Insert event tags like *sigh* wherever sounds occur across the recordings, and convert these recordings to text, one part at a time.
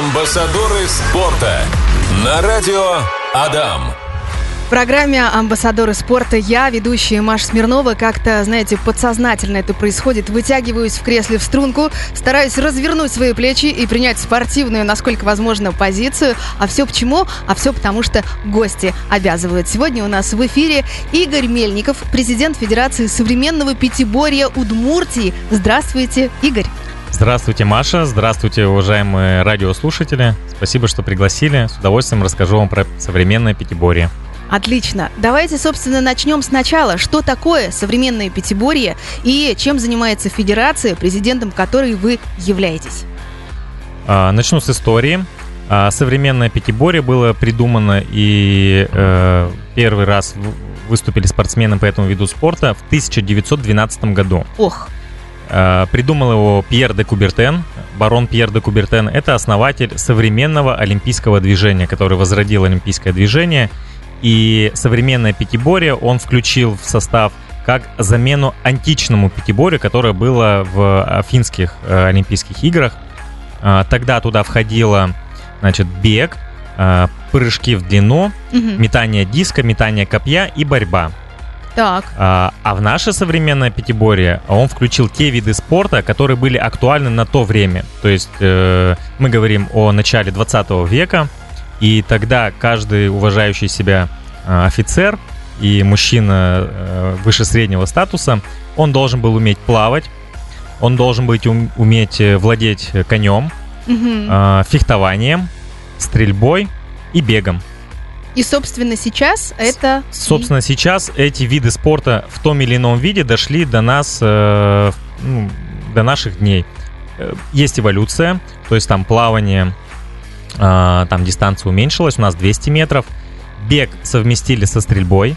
Амбассадоры спорта на радио Адам. В программе «Амбассадоры спорта» я, ведущая Маша Смирнова, как-то, знаете, подсознательно это происходит. Вытягиваюсь в кресле в струнку, стараюсь развернуть свои плечи и принять спортивную, насколько возможно, позицию. А все почему? А все потому, что гости обязывают. Сегодня у нас в эфире Игорь Мельников, президент Федерации современного пятиборья Удмуртии. Здравствуйте, Игорь. Здравствуйте, Маша. Здравствуйте, уважаемые радиослушатели. Спасибо, что пригласили. С удовольствием расскажу вам про современное пятиборье. Отлично. Давайте, собственно, начнем сначала. Что такое современное пятиборье и чем занимается федерация, президентом которой вы являетесь? А, начну с истории. А, современное пятиборье было придумано и э, первый раз выступили спортсмены по этому виду спорта в 1912 году. Ох. А, придумал его Пьер де Кубертен. Барон Пьер де Кубертен – это основатель современного олимпийского движения, который возродил олимпийское движение – и современное пятиборье он включил в состав как замену античному пятиборью, которое было в Афинских э, Олимпийских играх. Э, тогда туда входило, значит, бег, э, прыжки в длину, угу. метание диска, метание копья и борьба. Так. А, а в наше современное пятиборье он включил те виды спорта, которые были актуальны на то время. То есть э, мы говорим о начале 20 века, и тогда каждый уважающий себя э, офицер и мужчина э, выше среднего статуса, он должен был уметь плавать, он должен быть уметь э, владеть конем, угу. фехтованием, стрельбой и бегом. И, собственно, сейчас это... Собственно, сейчас эти виды спорта в том или ином виде дошли до нас, э, ну, до наших дней. Есть эволюция, то есть там плавание, а, там дистанция уменьшилась, у нас 200 метров. Бег совместили со стрельбой.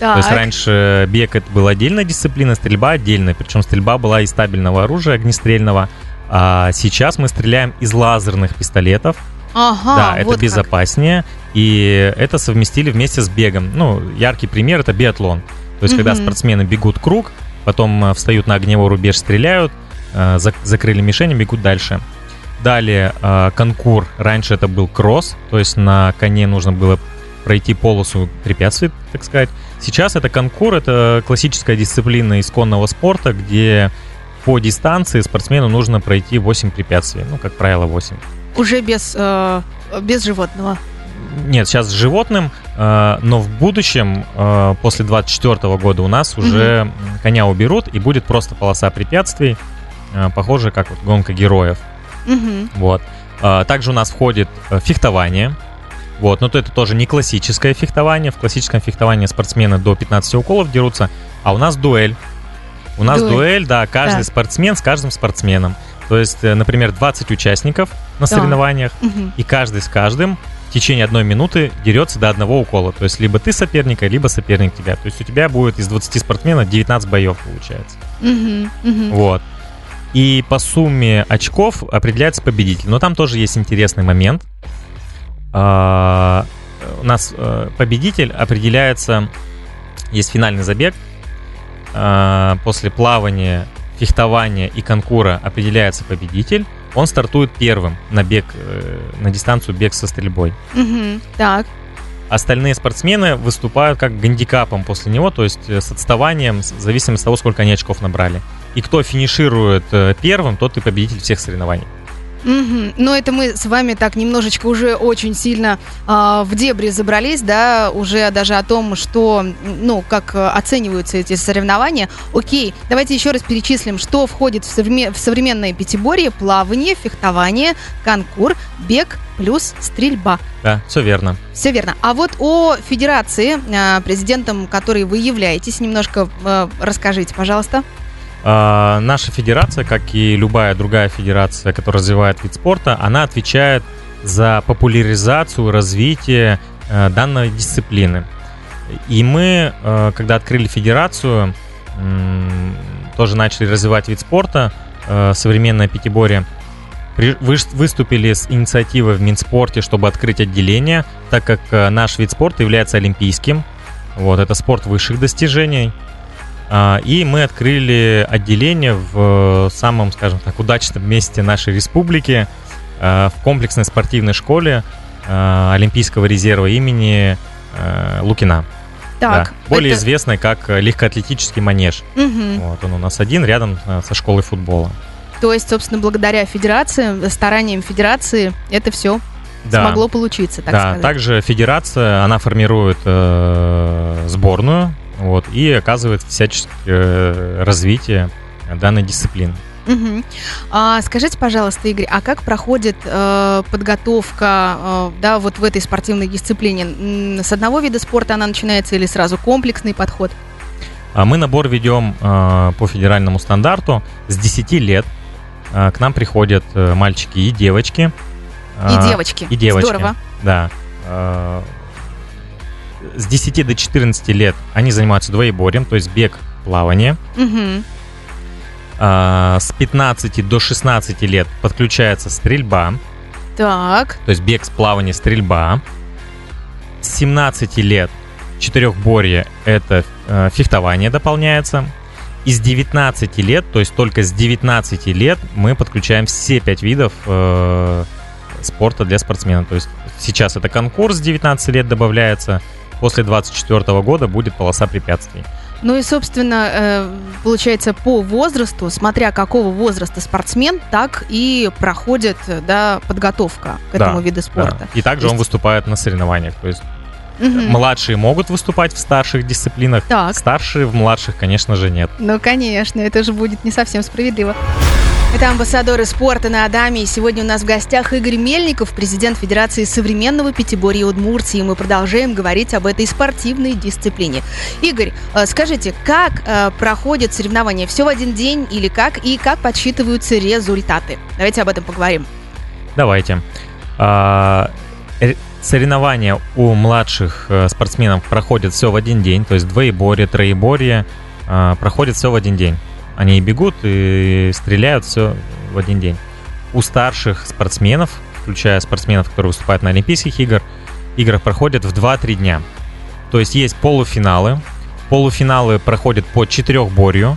Так. То есть раньше бег это была отдельная дисциплина, стрельба отдельная. Причем стрельба была из стабильного оружия огнестрельного. А сейчас мы стреляем из лазерных пистолетов. Ага, да, это вот безопаснее. Как. И это совместили вместе с бегом. Ну, яркий пример это биатлон. То есть, угу. когда спортсмены бегут круг, потом э, встают на огневой рубеж, стреляют, э, закрыли мишень и бегут дальше. Далее э, конкур. Раньше это был кросс, то есть на коне нужно было пройти полосу препятствий, так сказать. Сейчас это конкур, это классическая дисциплина исконного спорта, где по дистанции спортсмену нужно пройти 8 препятствий, ну, как правило, 8. Уже без, э, без животного? Нет, сейчас с животным, э, но в будущем, э, после 24 года у нас уже угу. коня уберут, и будет просто полоса препятствий, э, похоже, как вот гонка героев. Угу. Вот. А, также у нас входит э, фехтование. Вот, но то это тоже не классическое фехтование. В классическом фехтовании спортсмены до 15 уколов дерутся, а у нас дуэль. У нас дуэль, дуэль да, каждый да. спортсмен с каждым спортсменом. То есть, э, например, 20 участников на да. соревнованиях, угу. и каждый с каждым в течение одной минуты дерется до одного укола. То есть, либо ты соперника, либо соперник тебя. То есть, у тебя будет из 20 спортсменов 19 боев, получается. Угу, угу. Вот. И по сумме очков определяется победитель. Но там тоже есть интересный момент. А, у нас э, победитель определяется, есть финальный забег. А, после плавания, фехтования и конкура определяется победитель. Он стартует первым на бег, э, на дистанцию бег со стрельбой. Угу, так. Остальные спортсмены выступают как гандикапом после него, то есть э, с отставанием, в зависимости от того, сколько они очков набрали. И кто финиширует э, первым, тот и победитель всех соревнований. Угу. Ну, это мы с вами так немножечко уже очень сильно э, в дебри забрались, да, уже даже о том, что, ну, как э, оцениваются эти соревнования. Окей, давайте еще раз перечислим, что входит в, современ... в современное пятиборье, плавание, фехтование, конкур, бег плюс стрельба. Да, все верно. Все верно. А вот о федерации, э, президентом которой вы являетесь, немножко э, расскажите, пожалуйста. А, наша федерация, как и любая другая федерация, которая развивает вид спорта, она отвечает за популяризацию, развитие э, данной дисциплины. И мы, э, когда открыли федерацию, тоже начали развивать вид спорта, э, современное пятиборье, выступили с инициативой в Минспорте, чтобы открыть отделение, так как наш вид спорта является олимпийским. Вот, это спорт высших достижений. А, и мы открыли отделение в самом, скажем так, удачном месте нашей республики. в комплексной спортивной школе Олимпийского резерва имени Лукина. Так, да. Более это... известной как легкоатлетический манеж. Угу. Вот он у нас один рядом со школой футбола. То есть, собственно, благодаря федерации, стараниям федерации, это все да. смогло получиться, так да. сказать. Также федерация, она формирует э, сборную вот, и оказывает всяческое э, развитие данной дисциплины. Угу. А, скажите, пожалуйста, Игорь, а как проходит э, подготовка, э, да, вот в этой спортивной дисциплине? С одного вида спорта она начинается или сразу комплексный подход? А мы набор ведем э, по федеральному стандарту с 10 лет. Э, к нам приходят э, мальчики и девочки. И девочки. И девочки. Здорово. Да. С 10 до 14 лет они занимаются двоеборьем, то есть бег, плавание. Угу. А, с 15 до 16 лет подключается стрельба. Так. То есть бег, плавание, стрельба. С 17 лет четырехборье это э, фехтование дополняется. Из 19 лет, то есть только с 19 лет мы подключаем все 5 видов э, спорта для спортсмена. То есть сейчас это конкурс с 19 лет добавляется, после 24 года будет полоса препятствий. Ну и, собственно, э, получается, по возрасту, смотря какого возраста спортсмен, так и проходит да, подготовка к этому да, виду спорта. Да. И также есть... он выступает на соревнованиях. То есть угу. младшие могут выступать в старших дисциплинах, так. старшие в младших, конечно же, нет. Ну, конечно, это же будет не совсем справедливо. Это амбассадоры спорта на Адаме. И сегодня у нас в гостях Игорь Мельников, президент Федерации современного пятиборья Удмуртии. И мы продолжаем говорить об этой спортивной дисциплине. Игорь, э, скажите, как э, проходят соревнования? Все в один день или как? И как подсчитываются результаты? Давайте об этом поговорим. Давайте. А, соревнования у младших э, спортсменов проходят все в один день, то есть двоеборье, троеборье проходят все в один день. Они бегут и стреляют все в один день. У старших спортсменов, включая спортсменов, которые выступают на Олимпийских играх, играх проходят в 2-3 дня. То есть есть полуфиналы. Полуфиналы проходят по четырехборью.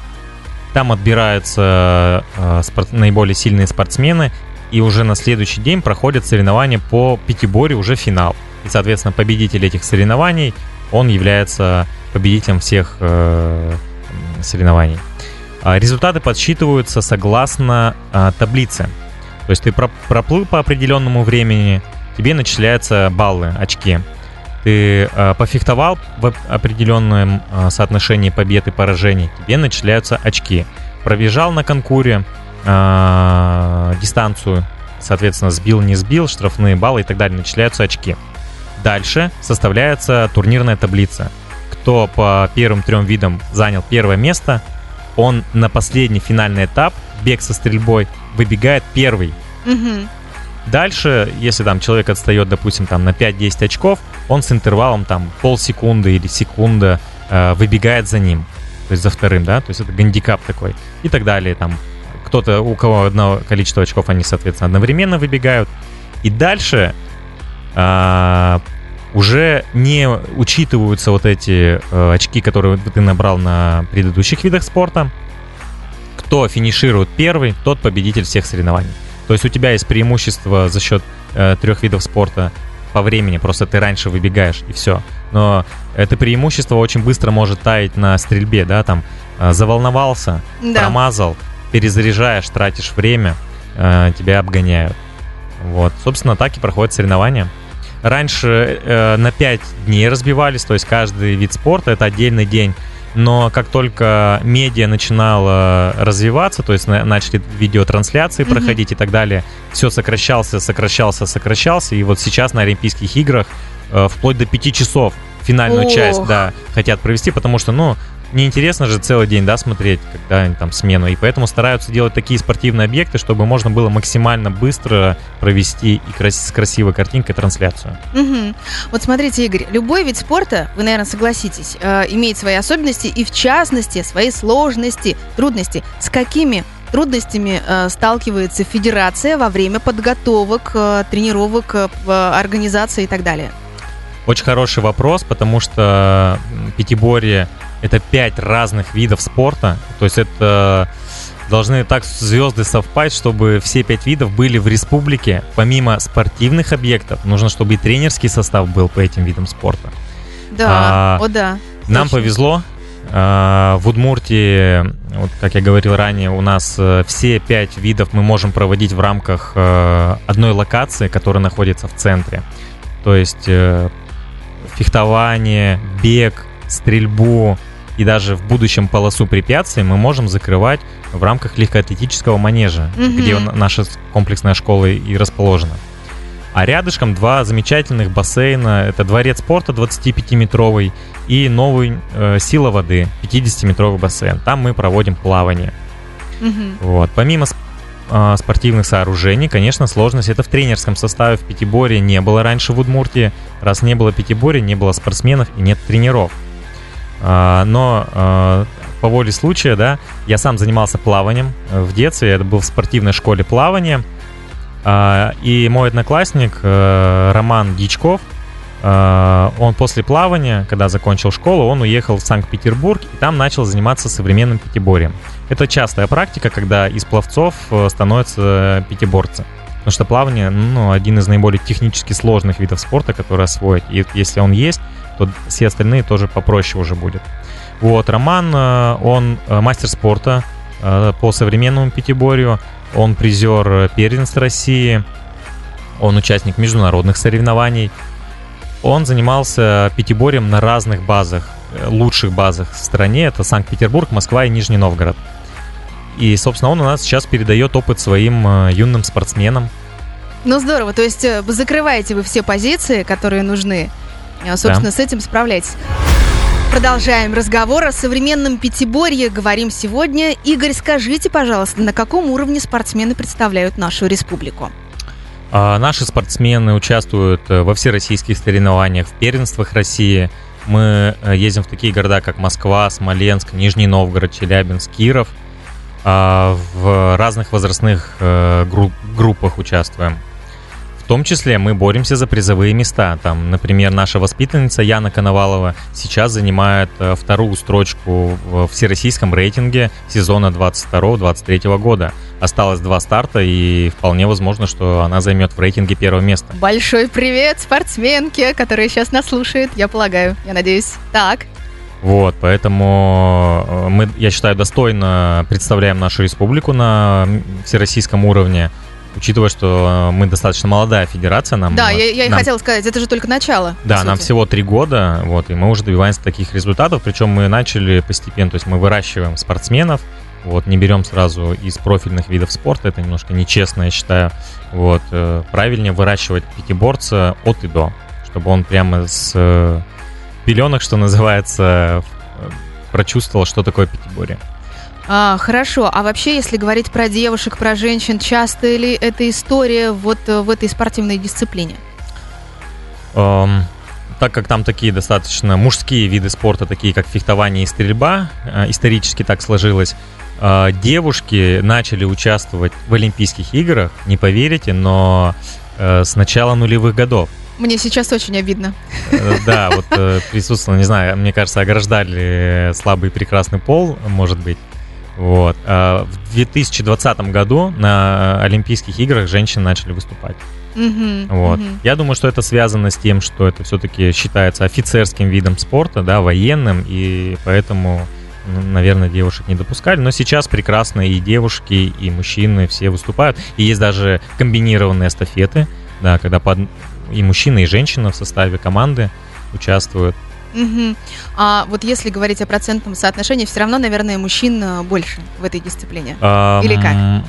Там отбираются э, спорт, наиболее сильные спортсмены. И уже на следующий день проходят соревнования по пятиборью, уже финал. И, соответственно, победитель этих соревнований, он является победителем всех э, соревнований. А, результаты подсчитываются согласно а, таблице. То есть ты проплыл по определенному времени, тебе начисляются баллы, очки. Ты э, пофехтовал в определенном соотношении побед и поражений, тебе начисляются очки. Пробежал на конкуре дистанцию, соответственно, сбил, не сбил, штрафные баллы и так далее, начисляются очки. Дальше составляется турнирная таблица. Кто по первым трем видам занял первое место, он на последний финальный этап, бег со стрельбой, выбегает первый. Угу. Дальше, если там человек отстает, допустим, там на 5-10 очков, он с интервалом там полсекунды или секунда э, выбегает за ним, то есть за вторым, да, то есть это гандикап такой и так далее, там кто-то, у кого одно количество очков, они, соответственно, одновременно выбегают. И дальше э, уже не учитываются вот эти э, очки, которые ты набрал на предыдущих видах спорта. Кто финиширует первый, тот победитель всех соревнований. То есть у тебя есть преимущество за счет э, трех видов спорта по времени, просто ты раньше выбегаешь и все. Но это преимущество очень быстро может таять на стрельбе, да, там э, заволновался, да. промазал, перезаряжаешь, тратишь время, э, тебя обгоняют. Вот, собственно, так и проходят соревнования. Раньше э, на 5 дней разбивались, то есть каждый вид спорта это отдельный день. Но как только медиа начинала развиваться, то есть на, начали видеотрансляции mm-hmm. проходить и так далее, все сокращался, сокращался, сокращался. И вот сейчас на Олимпийских играх э, вплоть до 5 часов финальную Ох. часть, да, хотят провести, потому что, ну, неинтересно же целый день, да, смотреть, когда там смену. И поэтому стараются делать такие спортивные объекты, чтобы можно было максимально быстро провести и крас- с красивой картинкой трансляцию. Угу. Вот смотрите, Игорь, любой вид спорта, вы, наверное, согласитесь, э, имеет свои особенности и, в частности, свои сложности, трудности. С какими трудностями э, сталкивается федерация во время подготовок, э, тренировок, э, организации и так далее? Очень хороший вопрос, потому что пятиборье это пять разных видов спорта. То есть это должны так звезды совпасть, чтобы все пять видов были в республике. Помимо спортивных объектов, нужно, чтобы и тренерский состав был по этим видам спорта. Да, А, о да. Нам Точно. повезло. А, В Удмуртии, вот как я говорил ранее, у нас э, все пять видов мы можем проводить в рамках э, одной локации, которая находится в центре. То есть э, фехтование, бег, стрельбу и даже в будущем полосу препятствий мы можем закрывать в рамках легкоатлетического манежа, Мгм. где наша комплексная школа и расположена. А рядышком два замечательных бассейна. Это дворец спорта 25-метровый и новый э, сила воды 50-метровый бассейн. Там мы проводим плавание. Мгм. Вот. Помимо а, спортивных сооружений, конечно, сложность это в тренерском составе. В пятиборе не было раньше в Удмуртии. Раз не было пятиборья, не было спортсменов и нет тренеров. А, Но а, по воле случая, да, я сам занимался плаванием э, в детстве. Это был в спортивной школе плавания. А, И мой одноклассник э, Роман Дичков, э, он после плавания, когда закончил школу, он уехал в Санкт-Петербург и там начал заниматься современным пятиборьем. Это частая практика, когда из пловцов э, становятся пятиборцы. Потому что плавание, ну, один из наиболее технически сложных видов спорта, который освоить. И если он есть, то все остальные тоже попроще уже будет. Вот, Роман, э, он э, мастер спорта э, по современному пятиборью, он призер э, первенств России, он участник международных соревнований. Он занимался пятиборьем на разных базах, э, лучших базах в стране. Это Санкт-Петербург, Москва и Нижний Новгород. И, собственно, он у нас сейчас передает опыт своим э, юным спортсменам. Ну здорово, то есть э, закрываете вы все позиции, которые нужны. Э, Собственно, с этим справляйтесь. Продолжаем разговор о современном пятиборье. Говорим сегодня. Игорь, скажите, пожалуйста, на каком уровне спортсмены представляют нашу республику? А, Наши спортсмены участвуют во всероссийских соревнованиях, в первенствах России. Мы ездим в такие города, как Москва, Смоленск, Нижний Новгород, Челябинск, Киров. А, В разных возрастных э, гру- группах участвуем. В том числе мы боремся за призовые места. Там, например, наша воспитанница Яна Коновалова сейчас занимает э, вторую строчку в всероссийском рейтинге сезона 22-23 года. Осталось два старта, и вполне возможно, что она займет в рейтинге первое место. Большой привет спортсменке, которая сейчас нас слушает, я полагаю, я надеюсь. Так, Вот, поэтому э, мы, я считаю, достойно представляем нашу республику на всероссийском уровне, учитывая, что э, мы достаточно молодая федерация. Нам, да, я, я и нам- хотела сказать, это же только начало. Да, нам всего три года, вот, и мы уже добиваемся таких результатов, причем мы начали постепенно, то есть мы выращиваем спортсменов, вот, не берем сразу из профильных видов спорта, это немножко нечестно, я считаю, вот, э, правильнее выращивать пятиборца от и до, чтобы он прямо с пеленок, что называется, прочувствовал, что такое пятиборье. А, хорошо, а вообще, если говорить про девушек, про женщин, часто ли эта история вот э, в этой спортивной дисциплине? Эм, так как там такие достаточно мужские виды спорта, такие как фехтование и стрельба, э, исторически так сложилось, э, девушки начали участвовать в Олимпийских играх, не поверите, но э, с начала нулевых годов. Мне сейчас очень обидно. Э, Да, вот э, присутствовал, не знаю, мне кажется, ограждали слабый и прекрасный пол, может быть. Вот. А В 2020 году на Олимпийских играх женщины начали выступать. Мгм, Вот. мгм. Я думаю, что это связано с тем, что это все-таки считается офицерским видом спорта, да, военным, и поэтому, ну, наверное, девушек не допускали. Но сейчас прекрасно и девушки, и мужчины все выступают. И есть даже комбинированные эстафеты, да, когда под... и мужчина, и женщина в составе команды участвуют. Мгм. А вот если говорить о процентном соотношении, все равно, наверное, мужчин э, больше в этой дисциплине. Или как?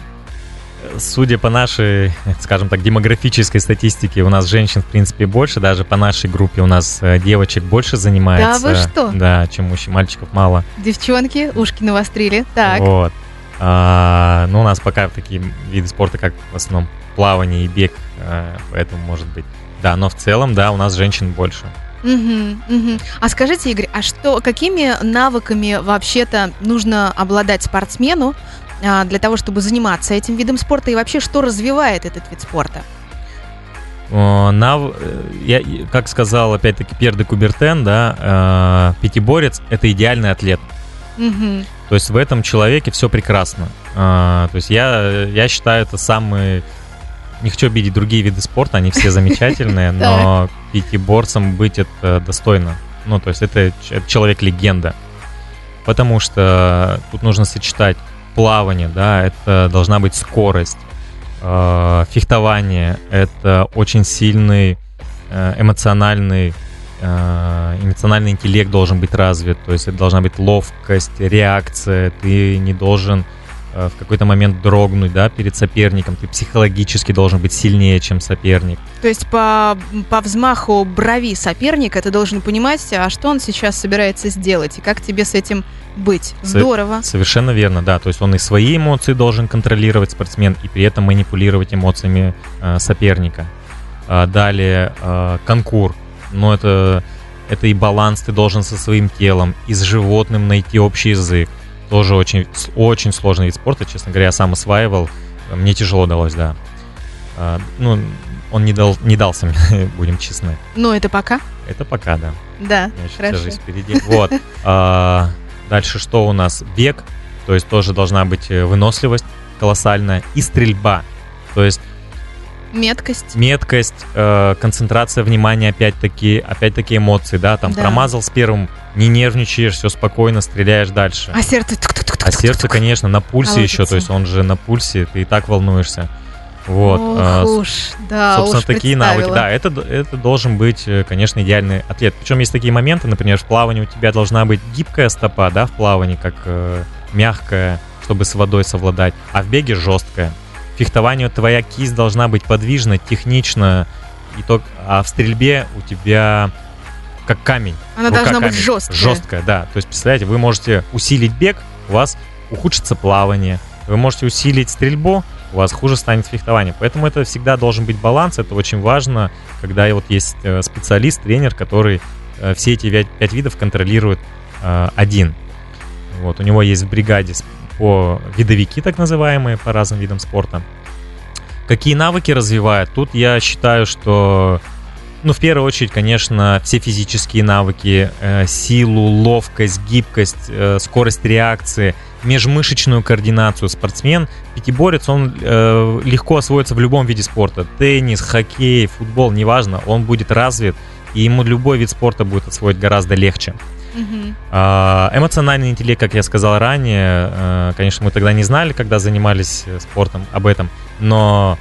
Судя по нашей, скажем так, демографической статистике, у нас женщин, в принципе, больше. Даже по нашей группе у нас э, девочек больше занимается. вы что? Да, чем мужчин. Мальчиков мало. Девчонки, ушки навострили. Так. Вот. А, ну, у нас пока такие виды спорта, как в основном плавание и бег, э, поэтому может быть. Да, но в целом, да, у нас женщин больше. Мгм, мгм. А скажите, Игорь, а что, какими навыками вообще-то нужно обладать спортсмену а, для того, чтобы заниматься этим видом спорта, и вообще, что развивает этот вид спорта? Нав- э, я, как сказал опять-таки Пьер де Кубертен, да, э, пятиборец — это идеальный атлет. Мгм. То есть в этом человеке все прекрасно. А, то есть я, я считаю, это самый... Не хочу обидеть другие виды спорта, они все замечательные, *laughs* но пятиборцем быть это достойно. Ну, то есть это человек-легенда. Потому что тут нужно сочетать плавание, да, это должна быть скорость, э, фехтование, это очень сильный э, эмоциональный э, эмоциональный интеллект должен быть развит, то есть это должна быть ловкость, реакция, ты не должен в какой-то момент дрогнуть, да, перед соперником, ты психологически должен быть сильнее, чем соперник. То есть по, по взмаху брови соперника ты должен понимать, а что он сейчас собирается сделать, и как тебе с этим быть. Здорово. Совершенно верно, да. То есть он и свои эмоции должен контролировать спортсмен, и при этом манипулировать эмоциями э, соперника. А далее э, конкур. Но это, это и баланс ты должен со своим телом, и с животным найти общий язык. Тоже очень, очень сложный вид спорта, честно говоря, я сам осваивал. Мне тяжело далось, да. А, ну, он не, дал, не дался мне, *laughs* будем честны. Ну, это пока? Это пока, да. Да, хорошо. жизнь впереди. Вот. *laughs* А, Дальше что у нас? Бег, то есть тоже должна быть э, выносливость колоссальная, и стрельба, то есть Меткость. Меткость, э, концентрация внимания, опять-таки, опять-таки эмоции, да, там да. промазал с первым, не нервничаешь, все спокойно, стреляешь дальше. А сердце... А сердце, конечно, на пульсе еще, то есть он же на пульсе, ты и так волнуешься. Вот. Ох а, уж, да, Собственно, уж такие навыки. Да, это, это должен быть, э, конечно, идеальный атлет. Причем есть такие моменты, например, в плавании у тебя должна быть гибкая стопа, да, в плавании, как э, мягкая, чтобы с водой совладать, а в беге жесткая. В фехтовании твоя кисть должна быть подвижна, технична, и то, а в стрельбе у тебя как камень. Она должна камень, быть жесткая. Жесткая, да. То есть, представляете, вы можете усилить бег, у вас ухудшится плавание. Вы можете усилить стрельбу, у вас хуже станет фехтование. Поэтому это всегда должен быть баланс, это очень важно, когда вот есть э, специалист, тренер, который э, все эти пять, пять видов контролирует э, один. Вот, у него есть в бригаде по видовики, так называемые, по разным видам спорта. Какие навыки развивает? Тут я считаю, что ну, в первую очередь, конечно, все физические навыки, э, силу, ловкость, гибкость, э, скорость реакции, межмышечную координацию. Спортсмен, пятиборец, он э, легко освоится в любом виде спорта. Теннис, хоккей, футбол, неважно, он будет развит, и ему любой вид спорта будет освоить гораздо легче. Uh-huh. Эмоциональный интеллект, как я сказал ранее, э, конечно, мы тогда не знали, когда занимались э, спортом об этом, но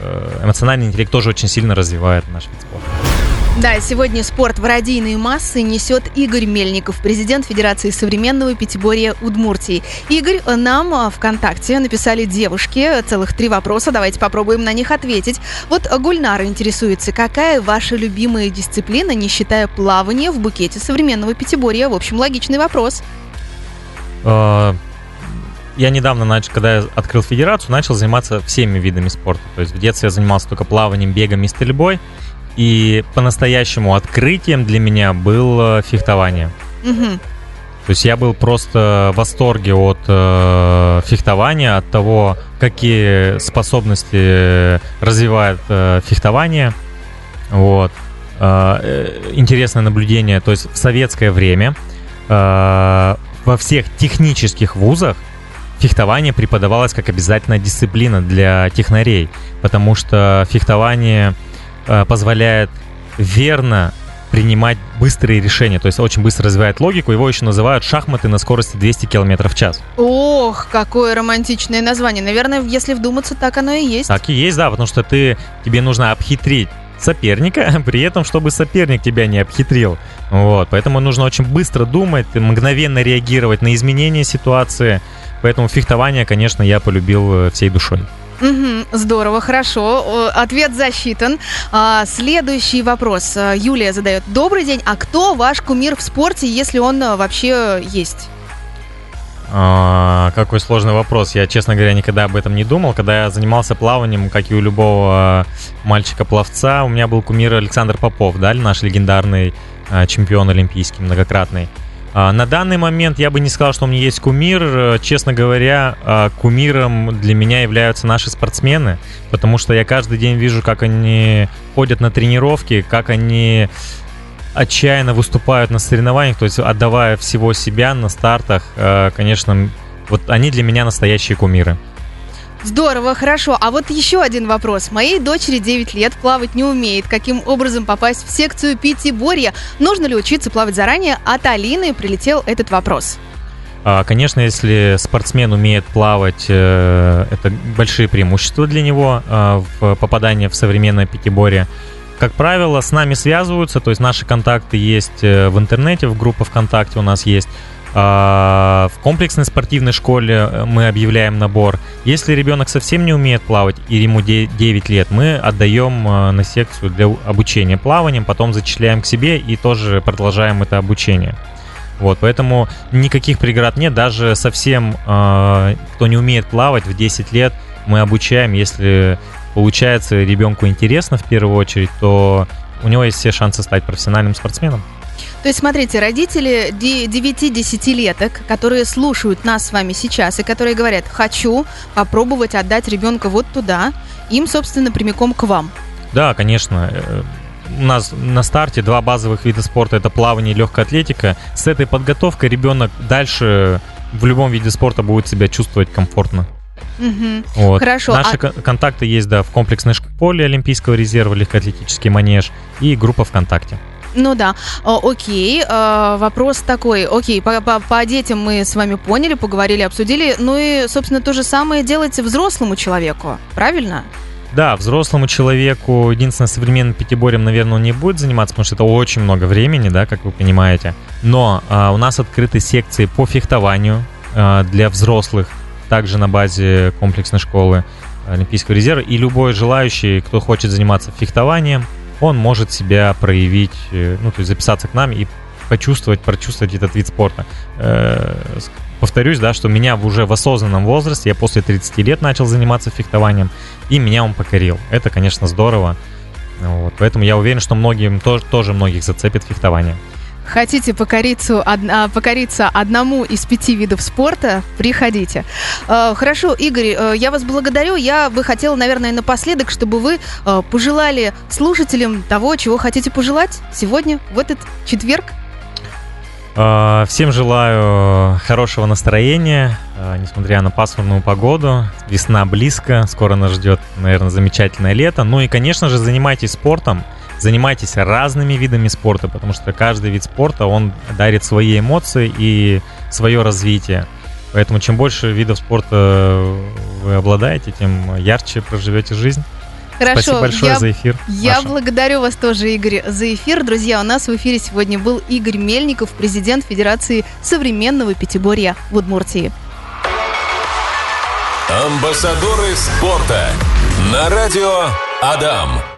э, эмоциональный интеллект тоже очень сильно развивает наш вид спорта. Да, сегодня спорт в радийные массы несет Игорь Мельников, президент Федерации современного пятиборья Удмуртии. Игорь, нам а, ВКонтакте написали девушки целых три вопроса, давайте попробуем на них ответить. Вот Гульнара интересуется, какая ваша любимая дисциплина, не считая плавания в букете современного пятиборья? В общем, логичный вопрос. А, я недавно, начал, когда я открыл федерацию, начал заниматься всеми видами спорта. То есть в детстве я занимался только плаванием, бегом и стрельбой. И по-настоящему открытием для меня было фехтование. Угу. То есть я был просто в восторге от э, фехтования, от того, какие способности развивает э, фехтование. Вот. Э, э интересное наблюдение. То есть в советское время э, во всех технических вузах фехтование преподавалось как обязательная дисциплина для технарей, потому что фехтование позволяет верно принимать быстрые решения, то есть очень быстро развивает логику. Его еще называют шахматы на скорости 200 км в час. Ох, какое романтичное название. Наверное, если вдуматься, так оно и есть. Так и есть, да, потому что ты, тебе нужно обхитрить соперника, *laughs* при этом, чтобы соперник тебя не обхитрил. Вот, поэтому нужно очень быстро думать, мгновенно реагировать на изменения ситуации. Поэтому фехтование, конечно, я полюбил э, всей душой. Угу, здорово, хорошо. Ответ засчитан. А, следующий вопрос. А, Юлия задает. Добрый день. А кто ваш кумир в спорте, если он а, вообще есть? Какой сложный вопрос. Я, честно говоря, никогда об этом не думал. Когда я занимался плаванием, как и у любого мальчика-пловца, у меня был кумир Александр Попов, да, наш легендарный чемпион олимпийский, многократный. А, на данный момент я бы не сказал, что у меня есть кумир. Э, честно говоря, а, кумиром для меня являются наши спортсмены, потому что я каждый день вижу, как они ходят на тренировки, как они отчаянно выступают на соревнованиях, то есть отдавая всего себя на стартах, э, конечно, вот они для меня настоящие кумиры. Здорово, хорошо. А вот еще один вопрос. Моей дочери 9 лет, плавать не умеет. Каким образом попасть в секцию пятиборья? Нужно ли учиться плавать заранее? От Алины прилетел этот вопрос. А, конечно, если спортсмен умеет плавать, э, это большие преимущества для него а, в попадании в современное пятиборье. Как правило, с нами связываются, то есть наши контакты есть э, в интернете, в группе ВКонтакте у нас есть. А, в комплексной спортивной школе э, мы объявляем набор. Если ребенок совсем не умеет плавать и ему 9 лет, мы отдаем на секцию для обучения плаванием, потом зачисляем к себе и тоже продолжаем это обучение. Вот, поэтому никаких преград нет. Даже совсем, э, кто не умеет плавать, в 10 лет мы обучаем. Если получается ребенку интересно в первую очередь, то у него есть все шансы стать профессиональным спортсменом. То есть, смотрите, родители 9-10-леток, которые слушают нас с вами сейчас и которые говорят, хочу попробовать отдать ребенка вот туда, им, собственно, прямиком к вам. Да, конечно. Э, у нас на старте два базовых вида спорта это плавание и легкая атлетика. С этой подготовкой ребенок дальше в любом виде спорта будет себя чувствовать комфортно. Угу. Вот. Хорошо. Наши а... контакты есть, да, в комплексной школе Олимпийского резерва, легкоатлетический манеж и группа ВКонтакте. Ну да, О, окей. Э, вопрос такой. Окей, по, по, по детям мы с вами поняли, поговорили, обсудили. Ну и, собственно, то же самое делайте взрослому человеку, правильно? Да, взрослому человеку, единственное, современным пятиборьем, наверное, он не будет заниматься, потому что это очень много времени, да, как вы понимаете. Но а, у нас открыты секции по фехтованию а, для взрослых, также на базе комплексной школы Олимпийского резерва. И любой желающий, кто хочет заниматься фехтованием, он может себя проявить, э, ну, то есть записаться к нам и почувствовать, прочувствовать этот вид спорта. Э, повторюсь, да, что меня уже в осознанном возрасте, я после 30 лет начал заниматься фехтованием, и меня он покорил. Это, конечно, здорово. Вот, поэтому я уверен, что многим тоже, тоже многих зацепит фехтование. Хотите покориться, одна, покориться одному из пяти видов спорта? Приходите. Э, хорошо, Игорь, э, я вас благодарю. Я бы хотела, наверное, напоследок, чтобы вы э, пожелали слушателям того, чего хотите пожелать сегодня, в этот четверг, а, всем желаю хорошего настроения, а, несмотря на пасмурную погоду. Весна близко, скоро нас ждет, наверное, замечательное лето. Ну и, конечно же, занимайтесь спортом, занимайтесь разными видами спорта, потому что каждый вид спорта, он дарит свои эмоции и свое развитие. Поэтому чем больше видов спорта вы обладаете, тем ярче проживете жизнь. Хорошо. Спасибо большое я, за эфир. Я Маша. благодарю вас тоже, Игорь, за эфир. Друзья, у нас в эфире сегодня был Игорь Мельников, президент Федерации современного пятиборья в Удмуртии. Амбассадоры спорта на радио Адам.